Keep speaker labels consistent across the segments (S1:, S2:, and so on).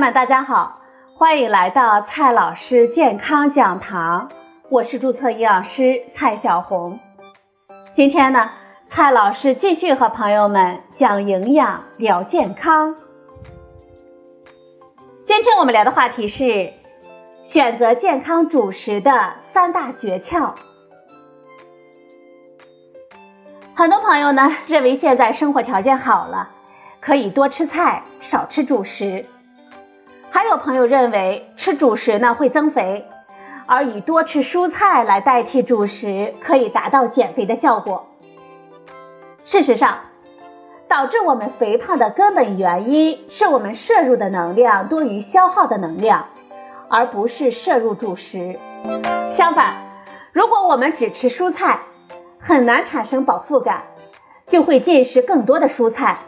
S1: 们，大家好，欢迎来到蔡老师健康讲堂，我是注册营养师蔡小红。今天呢，蔡老师继续和朋友们讲营养聊健康。今天我们聊的话题是选择健康主食的三大诀窍。很多朋友呢认为现在生活条件好了，可以多吃菜，少吃主食。还有朋友认为吃主食呢会增肥，而以多吃蔬菜来代替主食可以达到减肥的效果。事实上，导致我们肥胖的根本原因是我们摄入的能量多于消耗的能量，而不是摄入主食。相反，如果我们只吃蔬菜，很难产生饱腹感，就会进食更多的蔬菜。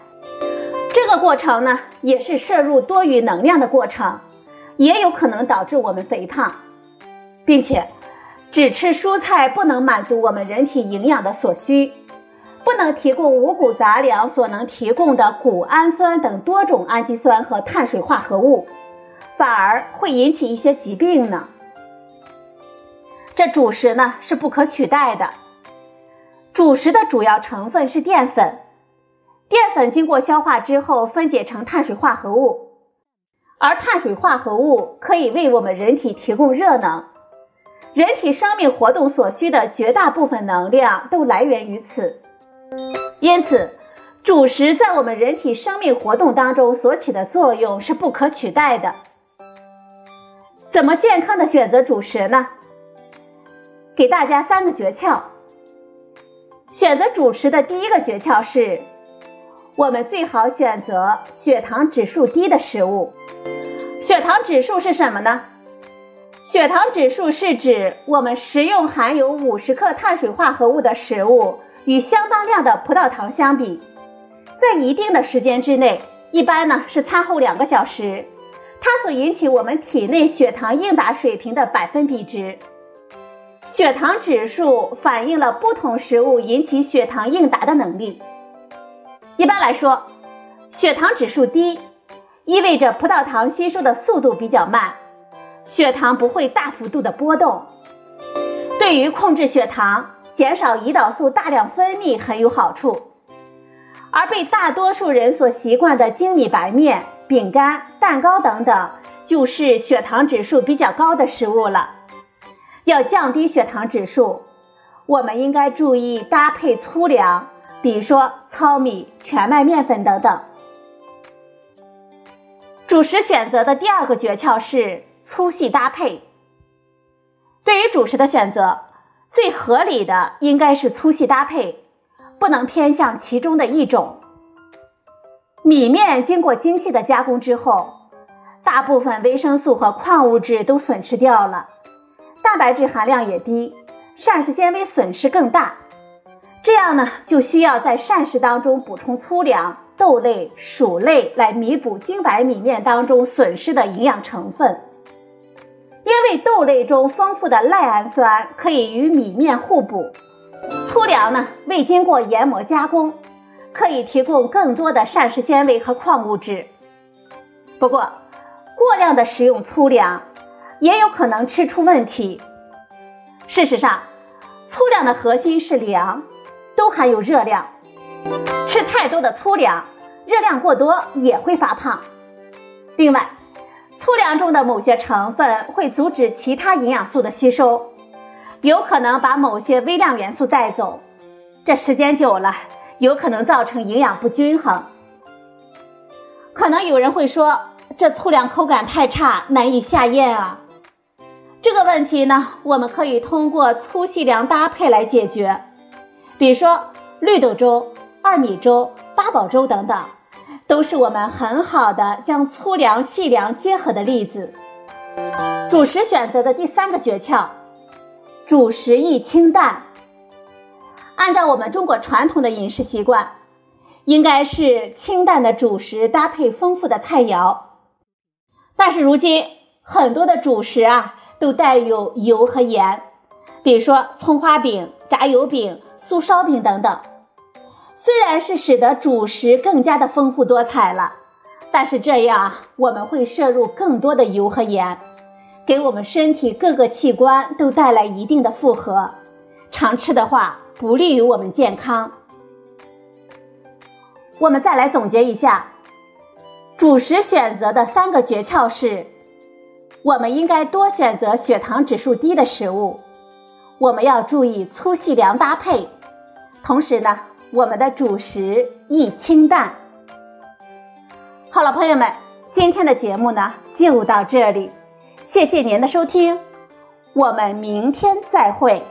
S1: 这过程呢，也是摄入多余能量的过程，也有可能导致我们肥胖，并且只吃蔬菜不能满足我们人体营养的所需，不能提供五谷杂粮所能提供的谷氨酸等多种氨基酸和碳水化合物，反而会引起一些疾病呢。这主食呢是不可取代的。主食的主要成分是淀粉，淀粉经过消化之后分解成碳水化合物，而碳水化合物可以为我们人体提供热能，人体生命活动所需的绝大部分能量都来源于此。因此，主食在我们人体生命活动当中所起的作用是不可取代的。怎么健康的选择主食呢？给大家三个诀窍。选择主食的第一个诀窍是，我们最好选择血糖指数低的食物。血糖指数是什么呢？血糖指数是指我们食用含有五十克碳水化合物的食物与相当量的葡萄糖相比，在一定的时间之内，一般呢是餐后两个小时，它所引起我们体内血糖应答水平的百分比值。血糖指数反映了不同食物引起血糖应答的能力。一般来说，血糖指数低，意味着葡萄糖吸收的速度比较慢，血糖不会大幅度的波动，对于控制血糖、减少胰岛素大量分泌很有好处。而被大多数人所习惯的精米白面、饼干、蛋糕等等，就是血糖指数比较高的食物了。要降低血糖指数，我们应该注意搭配粗粮，比如说糙米、全麦面粉等等。主食选择的第二个诀窍是粗细搭配。对于主食的选择，最合理的应该是粗细搭配，不能偏向其中的一种。米面经过精细的加工之后，大部分维生素和矿物质都损失掉了。蛋白质含量也低，膳食纤维损失更大。这样呢，就需要在膳食当中补充粗粮、豆类、薯类来弥补精白米面当中损失的营养成分。因为豆类中丰富的赖氨酸可以与米面互补，粗粮呢未经过研磨加工，可以提供更多的膳食纤维和矿物质。不过，过量的食用粗粮。也有可能吃出问题。事实上，粗粮的核心是粮，都含有热量。吃太多的粗粮，热量过多也会发胖。另外，粗粮中的某些成分会阻止其他营养素的吸收，有可能把某些微量元素带走。这时间久了，有可能造成营养不均衡。可能有人会说，这粗粮口感太差，难以下咽啊。这个问题呢，我们可以通过粗细粮搭配来解决，比如说绿豆粥、二米粥、八宝粥等等，都是我们很好的将粗粮细粮结合的例子。主食选择的第三个诀窍，主食宜清淡。按照我们中国传统的饮食习惯，应该是清淡的主食搭配丰富的菜肴，但是如今很多的主食啊。都带有油和盐，比如说葱花饼、炸油饼、酥烧饼等等。虽然是使得主食更加的丰富多彩了，但是这样我们会摄入更多的油和盐，给我们身体各个器官都带来一定的负荷，常吃的话不利于我们健康。我们再来总结一下，主食选择的三个诀窍是：我们应该多选择血糖指数低的食物，我们要注意粗细粮搭配，同时呢，我们的主食易清淡。好了，朋友们，今天的节目呢就到这里，谢谢您的收听，我们明天再会。